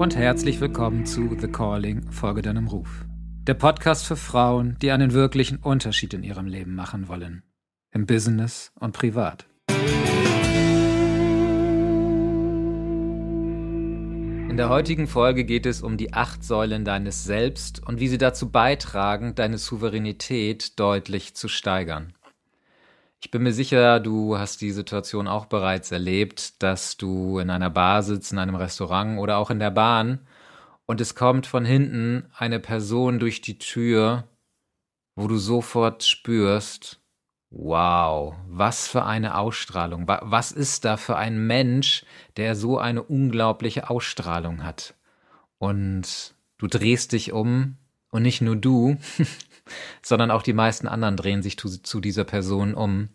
und herzlich willkommen zu The Calling, Folge deinem Ruf. Der Podcast für Frauen, die einen wirklichen Unterschied in ihrem Leben machen wollen. Im Business und privat. In der heutigen Folge geht es um die acht Säulen deines Selbst und wie sie dazu beitragen, deine Souveränität deutlich zu steigern. Ich bin mir sicher, du hast die Situation auch bereits erlebt, dass du in einer Bar sitzt, in einem Restaurant oder auch in der Bahn und es kommt von hinten eine Person durch die Tür, wo du sofort spürst, wow, was für eine Ausstrahlung, was ist da für ein Mensch, der so eine unglaubliche Ausstrahlung hat. Und du drehst dich um und nicht nur du, sondern auch die meisten anderen drehen sich zu, dieser Person um.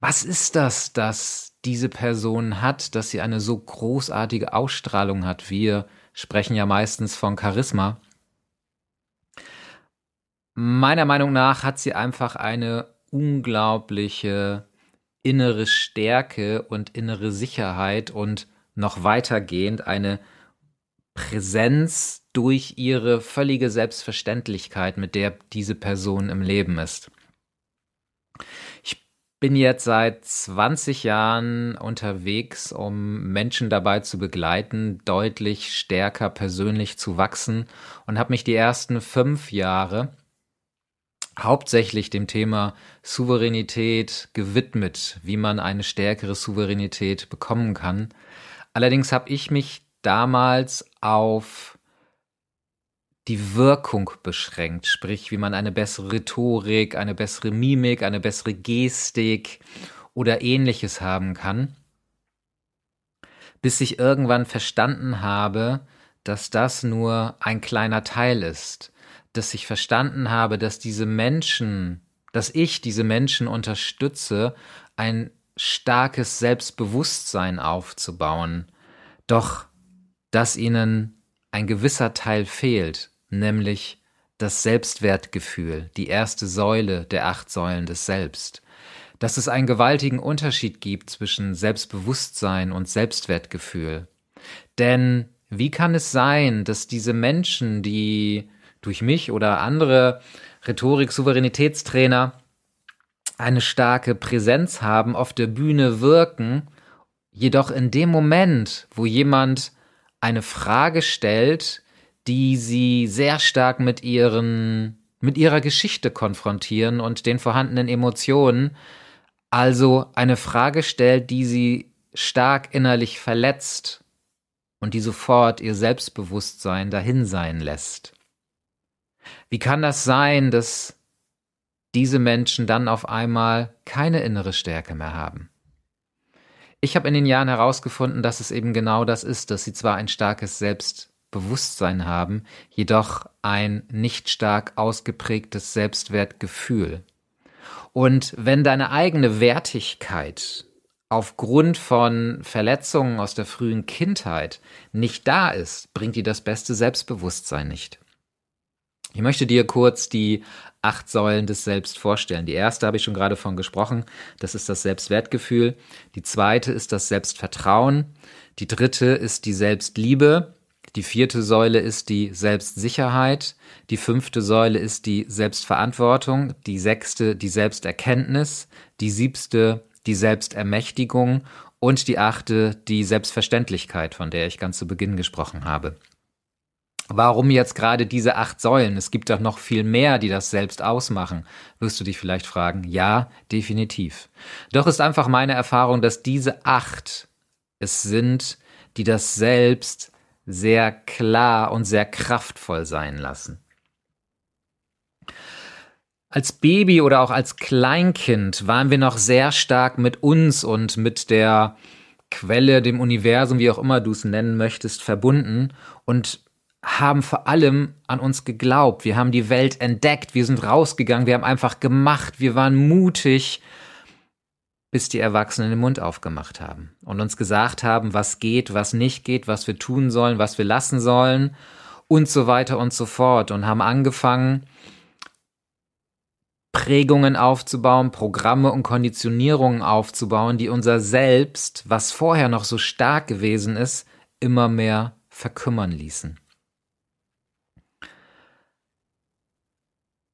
Was ist das, dass diese Person hat, dass sie eine so großartige Ausstrahlung hat? Wir sprechen ja meistens von Charisma. Meiner Meinung nach hat sie einfach eine unglaubliche innere Stärke und innere Sicherheit und noch weitergehend eine Präsenz durch ihre völlige Selbstverständlichkeit, mit der diese Person im Leben ist. Ich bin jetzt seit 20 Jahren unterwegs, um Menschen dabei zu begleiten, deutlich stärker persönlich zu wachsen und habe mich die ersten fünf Jahre hauptsächlich dem Thema Souveränität gewidmet, wie man eine stärkere Souveränität bekommen kann. Allerdings habe ich mich damals auf die Wirkung beschränkt, sprich wie man eine bessere Rhetorik, eine bessere Mimik, eine bessere Gestik oder ähnliches haben kann, bis ich irgendwann verstanden habe, dass das nur ein kleiner Teil ist, dass ich verstanden habe, dass diese Menschen, dass ich diese Menschen unterstütze, ein starkes Selbstbewusstsein aufzubauen, doch dass ihnen ein gewisser Teil fehlt, nämlich das Selbstwertgefühl, die erste Säule der acht Säulen des Selbst. Dass es einen gewaltigen Unterschied gibt zwischen Selbstbewusstsein und Selbstwertgefühl. Denn wie kann es sein, dass diese Menschen, die durch mich oder andere Rhetorik-Souveränitätstrainer eine starke Präsenz haben, auf der Bühne wirken, jedoch in dem Moment, wo jemand eine Frage stellt, die sie sehr stark mit ihren, mit ihrer Geschichte konfrontieren und den vorhandenen Emotionen, also eine Frage stellt, die sie stark innerlich verletzt und die sofort ihr Selbstbewusstsein dahin sein lässt. Wie kann das sein, dass diese Menschen dann auf einmal keine innere Stärke mehr haben? Ich habe in den Jahren herausgefunden, dass es eben genau das ist, dass sie zwar ein starkes Selbst Bewusstsein haben, jedoch ein nicht stark ausgeprägtes Selbstwertgefühl. Und wenn deine eigene Wertigkeit aufgrund von Verletzungen aus der frühen Kindheit nicht da ist, bringt dir das beste Selbstbewusstsein nicht. Ich möchte dir kurz die acht Säulen des Selbst vorstellen. Die erste habe ich schon gerade von gesprochen, das ist das Selbstwertgefühl. Die zweite ist das Selbstvertrauen. Die dritte ist die Selbstliebe. Die vierte Säule ist die Selbstsicherheit. Die fünfte Säule ist die Selbstverantwortung. Die sechste die Selbsterkenntnis. Die siebste die Selbstermächtigung. Und die achte die Selbstverständlichkeit, von der ich ganz zu Beginn gesprochen habe. Warum jetzt gerade diese acht Säulen? Es gibt doch noch viel mehr, die das selbst ausmachen, wirst du dich vielleicht fragen. Ja, definitiv. Doch ist einfach meine Erfahrung, dass diese acht es sind, die das Selbst sehr klar und sehr kraftvoll sein lassen. Als Baby oder auch als Kleinkind waren wir noch sehr stark mit uns und mit der Quelle, dem Universum, wie auch immer du es nennen möchtest, verbunden und haben vor allem an uns geglaubt. Wir haben die Welt entdeckt, wir sind rausgegangen, wir haben einfach gemacht, wir waren mutig bis die Erwachsenen den Mund aufgemacht haben und uns gesagt haben, was geht, was nicht geht, was wir tun sollen, was wir lassen sollen und so weiter und so fort und haben angefangen, Prägungen aufzubauen, Programme und Konditionierungen aufzubauen, die unser Selbst, was vorher noch so stark gewesen ist, immer mehr verkümmern ließen.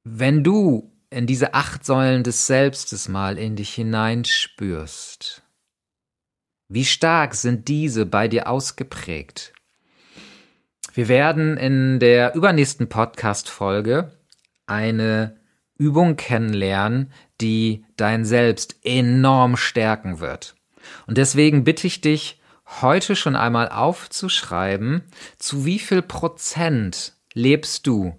Wenn du in diese acht Säulen des Selbstes mal in dich hineinspürst, wie stark sind diese bei dir ausgeprägt? Wir werden in der übernächsten Podcast-Folge eine Übung kennenlernen, die dein Selbst enorm stärken wird. Und deswegen bitte ich dich, heute schon einmal aufzuschreiben, zu wie viel Prozent lebst du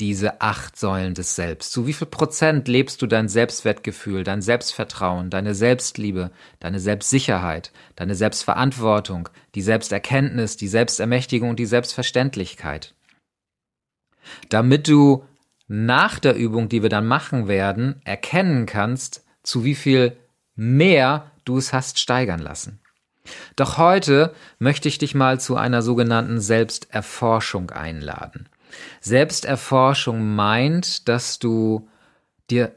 diese acht Säulen des Selbst? Zu wie viel Prozent lebst du dein Selbstwertgefühl, dein Selbstvertrauen, deine Selbstliebe, deine Selbstsicherheit, deine Selbstverantwortung, die Selbsterkenntnis, die Selbstermächtigung und die Selbstverständlichkeit? Damit du nach der Übung, die wir dann machen werden, erkennen kannst, zu wie viel mehr du es hast steigern lassen. Doch heute möchte ich dich mal zu einer sogenannten Selbsterforschung einladen. Selbsterforschung meint, dass du dir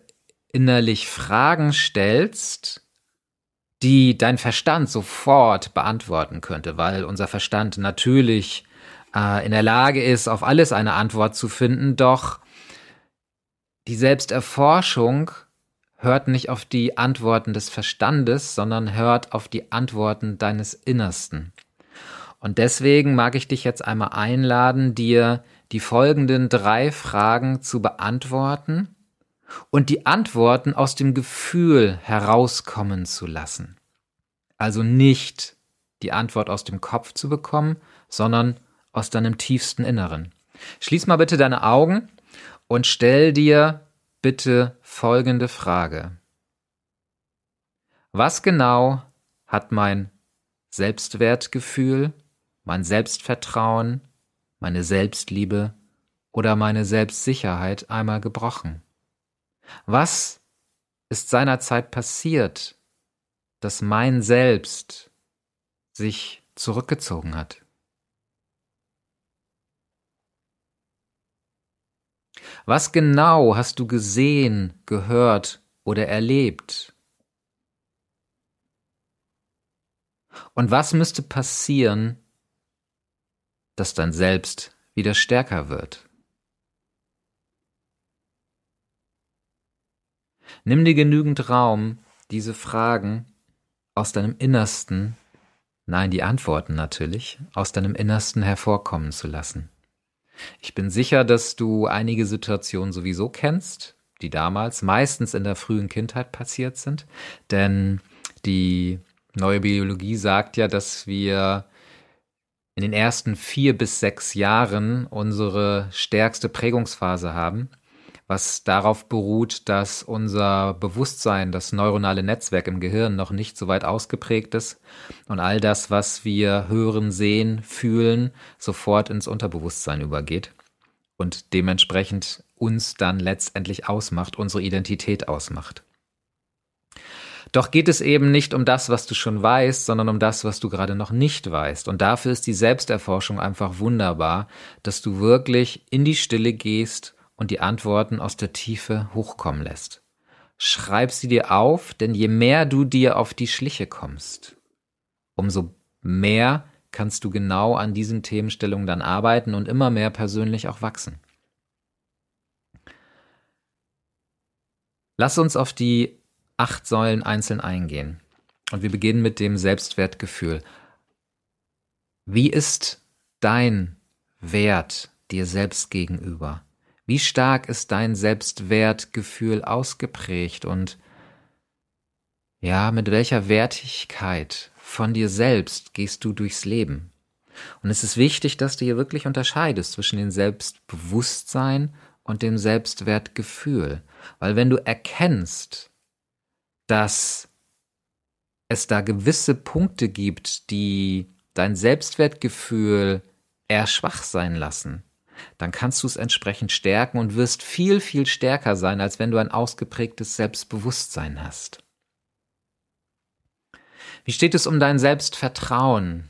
innerlich Fragen stellst, die dein Verstand sofort beantworten könnte, weil unser Verstand natürlich äh, in der Lage ist, auf alles eine Antwort zu finden, doch die Selbsterforschung hört nicht auf die Antworten des Verstandes, sondern hört auf die Antworten deines Innersten. Und deswegen mag ich dich jetzt einmal einladen, dir die folgenden drei Fragen zu beantworten und die Antworten aus dem Gefühl herauskommen zu lassen. Also nicht die Antwort aus dem Kopf zu bekommen, sondern aus deinem tiefsten Inneren. Schließ mal bitte deine Augen und stell dir bitte folgende Frage. Was genau hat mein Selbstwertgefühl, mein Selbstvertrauen, meine Selbstliebe oder meine Selbstsicherheit einmal gebrochen? Was ist seinerzeit passiert, dass mein Selbst sich zurückgezogen hat? Was genau hast du gesehen, gehört oder erlebt? Und was müsste passieren, dass dein Selbst wieder stärker wird. Nimm dir genügend Raum, diese Fragen aus deinem Innersten, nein, die Antworten natürlich, aus deinem Innersten hervorkommen zu lassen. Ich bin sicher, dass du einige Situationen sowieso kennst, die damals meistens in der frühen Kindheit passiert sind, denn die neue Biologie sagt ja, dass wir in den ersten vier bis sechs Jahren unsere stärkste Prägungsphase haben, was darauf beruht, dass unser Bewusstsein, das neuronale Netzwerk im Gehirn noch nicht so weit ausgeprägt ist und all das, was wir hören, sehen, fühlen, sofort ins Unterbewusstsein übergeht und dementsprechend uns dann letztendlich ausmacht, unsere Identität ausmacht. Doch geht es eben nicht um das, was du schon weißt, sondern um das, was du gerade noch nicht weißt. Und dafür ist die Selbsterforschung einfach wunderbar, dass du wirklich in die Stille gehst und die Antworten aus der Tiefe hochkommen lässt. Schreib sie dir auf, denn je mehr du dir auf die Schliche kommst, umso mehr kannst du genau an diesen Themenstellungen dann arbeiten und immer mehr persönlich auch wachsen. Lass uns auf die acht Säulen einzeln eingehen. Und wir beginnen mit dem Selbstwertgefühl. Wie ist dein Wert dir selbst gegenüber? Wie stark ist dein Selbstwertgefühl ausgeprägt und ja, mit welcher Wertigkeit von dir selbst gehst du durchs Leben? Und es ist wichtig, dass du hier wirklich unterscheidest zwischen dem Selbstbewusstsein und dem Selbstwertgefühl. Weil wenn du erkennst, dass es da gewisse Punkte gibt, die dein Selbstwertgefühl eher schwach sein lassen, dann kannst du es entsprechend stärken und wirst viel, viel stärker sein, als wenn du ein ausgeprägtes Selbstbewusstsein hast. Wie steht es um dein Selbstvertrauen?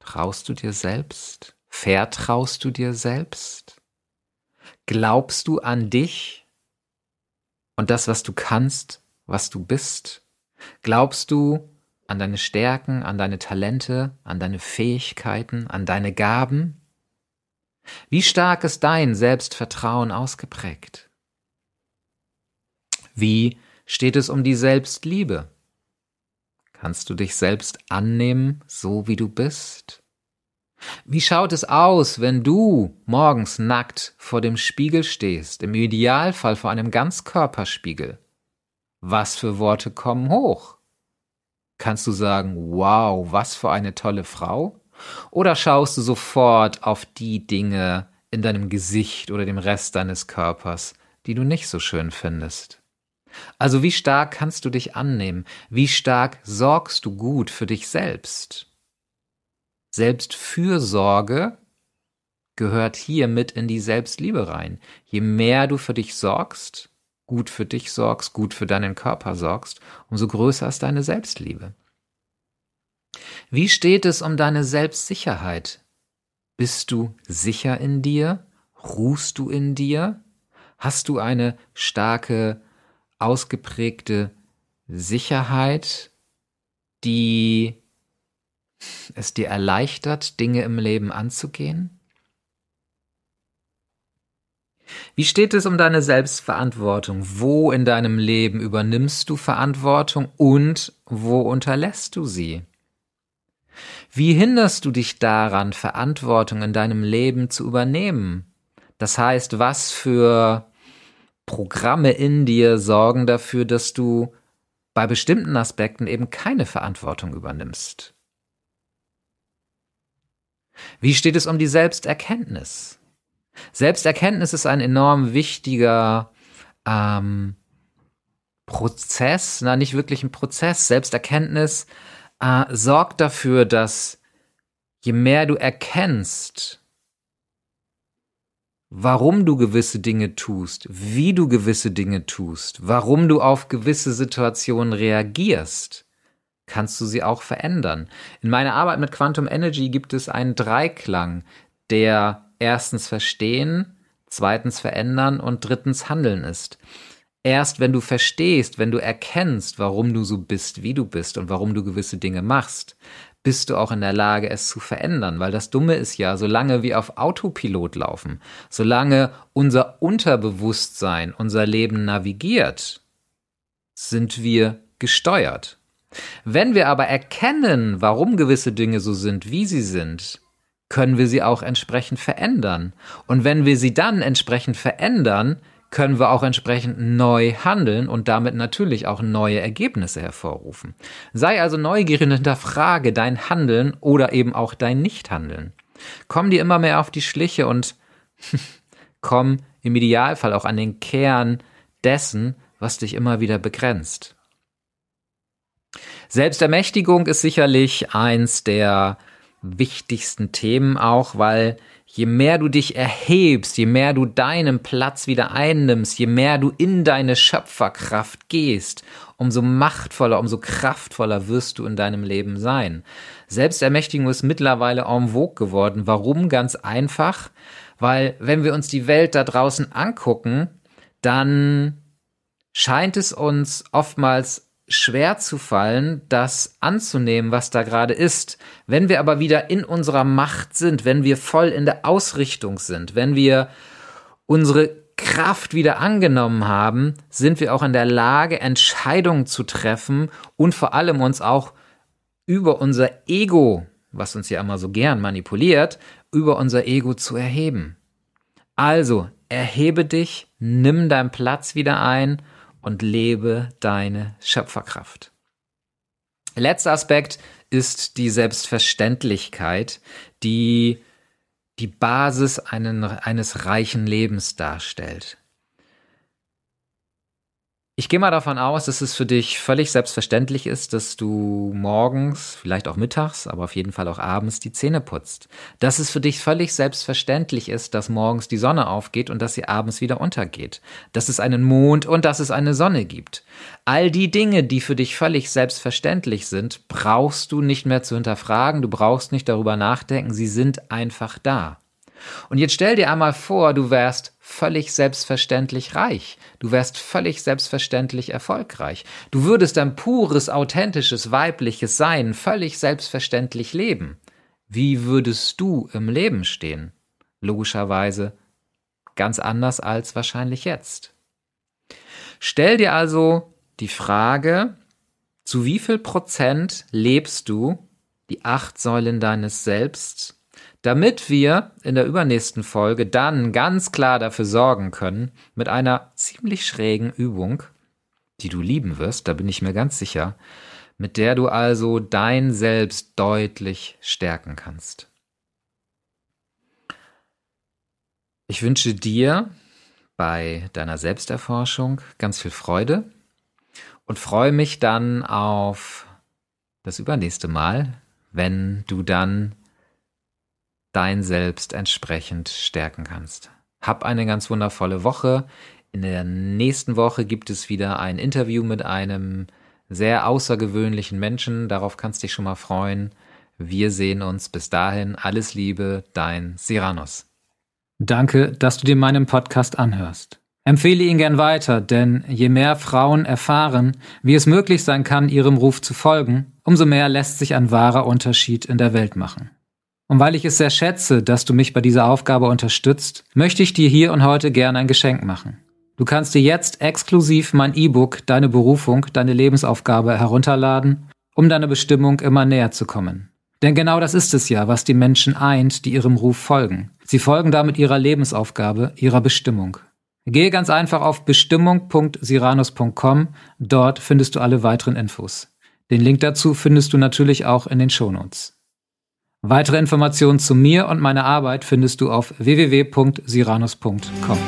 Traust du dir selbst? Vertraust du dir selbst? Glaubst du an dich und das, was du kannst was du bist? Glaubst du an deine Stärken, an deine Talente, an deine Fähigkeiten, an deine Gaben? Wie stark ist dein Selbstvertrauen ausgeprägt? Wie steht es um die Selbstliebe? Kannst du dich selbst annehmen, so wie du bist? Wie schaut es aus, wenn du morgens nackt vor dem Spiegel stehst, im Idealfall vor einem Ganzkörperspiegel? Was für Worte kommen hoch? Kannst du sagen, wow, was für eine tolle Frau? Oder schaust du sofort auf die Dinge in deinem Gesicht oder dem Rest deines Körpers, die du nicht so schön findest? Also wie stark kannst du dich annehmen? Wie stark sorgst du gut für dich selbst? Selbstfürsorge gehört hier mit in die Selbstliebe rein. Je mehr du für dich sorgst, gut für dich sorgst, gut für deinen Körper sorgst, umso größer ist deine Selbstliebe. Wie steht es um deine Selbstsicherheit? Bist du sicher in dir? Ruhst du in dir? Hast du eine starke, ausgeprägte Sicherheit, die es dir erleichtert, Dinge im Leben anzugehen? Wie steht es um deine Selbstverantwortung? Wo in deinem Leben übernimmst du Verantwortung und wo unterlässt du sie? Wie hinderst du dich daran, Verantwortung in deinem Leben zu übernehmen? Das heißt, was für Programme in dir sorgen dafür, dass du bei bestimmten Aspekten eben keine Verantwortung übernimmst? Wie steht es um die Selbsterkenntnis? Selbsterkenntnis ist ein enorm wichtiger ähm, Prozess, na nicht wirklich ein Prozess. Selbsterkenntnis äh, sorgt dafür, dass je mehr du erkennst, warum du gewisse Dinge tust, wie du gewisse Dinge tust, warum du auf gewisse Situationen reagierst, kannst du sie auch verändern. In meiner Arbeit mit Quantum Energy gibt es einen Dreiklang, der erstens verstehen, zweitens verändern und drittens handeln ist. Erst wenn du verstehst, wenn du erkennst, warum du so bist, wie du bist und warum du gewisse Dinge machst, bist du auch in der Lage, es zu verändern. Weil das Dumme ist ja, solange wir auf Autopilot laufen, solange unser Unterbewusstsein unser Leben navigiert, sind wir gesteuert. Wenn wir aber erkennen, warum gewisse Dinge so sind, wie sie sind, können wir sie auch entsprechend verändern. Und wenn wir sie dann entsprechend verändern, können wir auch entsprechend neu handeln und damit natürlich auch neue Ergebnisse hervorrufen. Sei also neugierig und hinterfrage dein Handeln oder eben auch dein Nichthandeln. Komm dir immer mehr auf die Schliche und komm im Idealfall auch an den Kern dessen, was dich immer wieder begrenzt. Selbstermächtigung ist sicherlich eins der wichtigsten Themen auch, weil je mehr du dich erhebst, je mehr du deinen Platz wieder einnimmst, je mehr du in deine Schöpferkraft gehst, umso machtvoller, umso kraftvoller wirst du in deinem Leben sein. Selbstermächtigung ist mittlerweile en vogue geworden. Warum? Ganz einfach, weil wenn wir uns die Welt da draußen angucken, dann scheint es uns oftmals schwer zu fallen, das anzunehmen, was da gerade ist. Wenn wir aber wieder in unserer Macht sind, wenn wir voll in der Ausrichtung sind, wenn wir unsere Kraft wieder angenommen haben, sind wir auch in der Lage, Entscheidungen zu treffen und vor allem uns auch über unser Ego, was uns ja immer so gern manipuliert, über unser Ego zu erheben. Also, erhebe dich, nimm deinen Platz wieder ein und lebe deine Schöpferkraft. Letzter Aspekt ist die Selbstverständlichkeit, die die Basis einen, eines reichen Lebens darstellt. Ich gehe mal davon aus, dass es für dich völlig selbstverständlich ist, dass du morgens, vielleicht auch mittags, aber auf jeden Fall auch abends die Zähne putzt. Dass es für dich völlig selbstverständlich ist, dass morgens die Sonne aufgeht und dass sie abends wieder untergeht. Dass es einen Mond und dass es eine Sonne gibt. All die Dinge, die für dich völlig selbstverständlich sind, brauchst du nicht mehr zu hinterfragen, du brauchst nicht darüber nachdenken, sie sind einfach da. Und jetzt stell dir einmal vor, du wärst völlig selbstverständlich reich. Du wärst völlig selbstverständlich erfolgreich. Du würdest dein pures, authentisches, weibliches Sein völlig selbstverständlich leben. Wie würdest du im Leben stehen? Logischerweise ganz anders als wahrscheinlich jetzt. Stell dir also die Frage, zu wie viel Prozent lebst du die acht Säulen deines Selbst, damit wir in der übernächsten Folge dann ganz klar dafür sorgen können, mit einer ziemlich schrägen Übung, die du lieben wirst, da bin ich mir ganz sicher, mit der du also dein Selbst deutlich stärken kannst. Ich wünsche dir bei deiner Selbsterforschung ganz viel Freude und freue mich dann auf das übernächste Mal, wenn du dann dein Selbst entsprechend stärken kannst. Hab eine ganz wundervolle Woche. In der nächsten Woche gibt es wieder ein Interview mit einem sehr außergewöhnlichen Menschen. Darauf kannst du dich schon mal freuen. Wir sehen uns bis dahin. Alles Liebe, dein Siranus. Danke, dass du dir meinen Podcast anhörst. Empfehle ihn gern weiter, denn je mehr Frauen erfahren, wie es möglich sein kann, ihrem Ruf zu folgen, umso mehr lässt sich ein wahrer Unterschied in der Welt machen. Und weil ich es sehr schätze, dass du mich bei dieser Aufgabe unterstützt, möchte ich dir hier und heute gerne ein Geschenk machen. Du kannst dir jetzt exklusiv mein E-Book Deine Berufung, deine Lebensaufgabe herunterladen, um deiner Bestimmung immer näher zu kommen. Denn genau das ist es ja, was die Menschen eint, die ihrem Ruf folgen. Sie folgen damit ihrer Lebensaufgabe, ihrer Bestimmung. Gehe ganz einfach auf bestimmung.siranus.com, dort findest du alle weiteren Infos. Den Link dazu findest du natürlich auch in den Shownotes. Weitere Informationen zu mir und meiner Arbeit findest du auf www.siranus.com.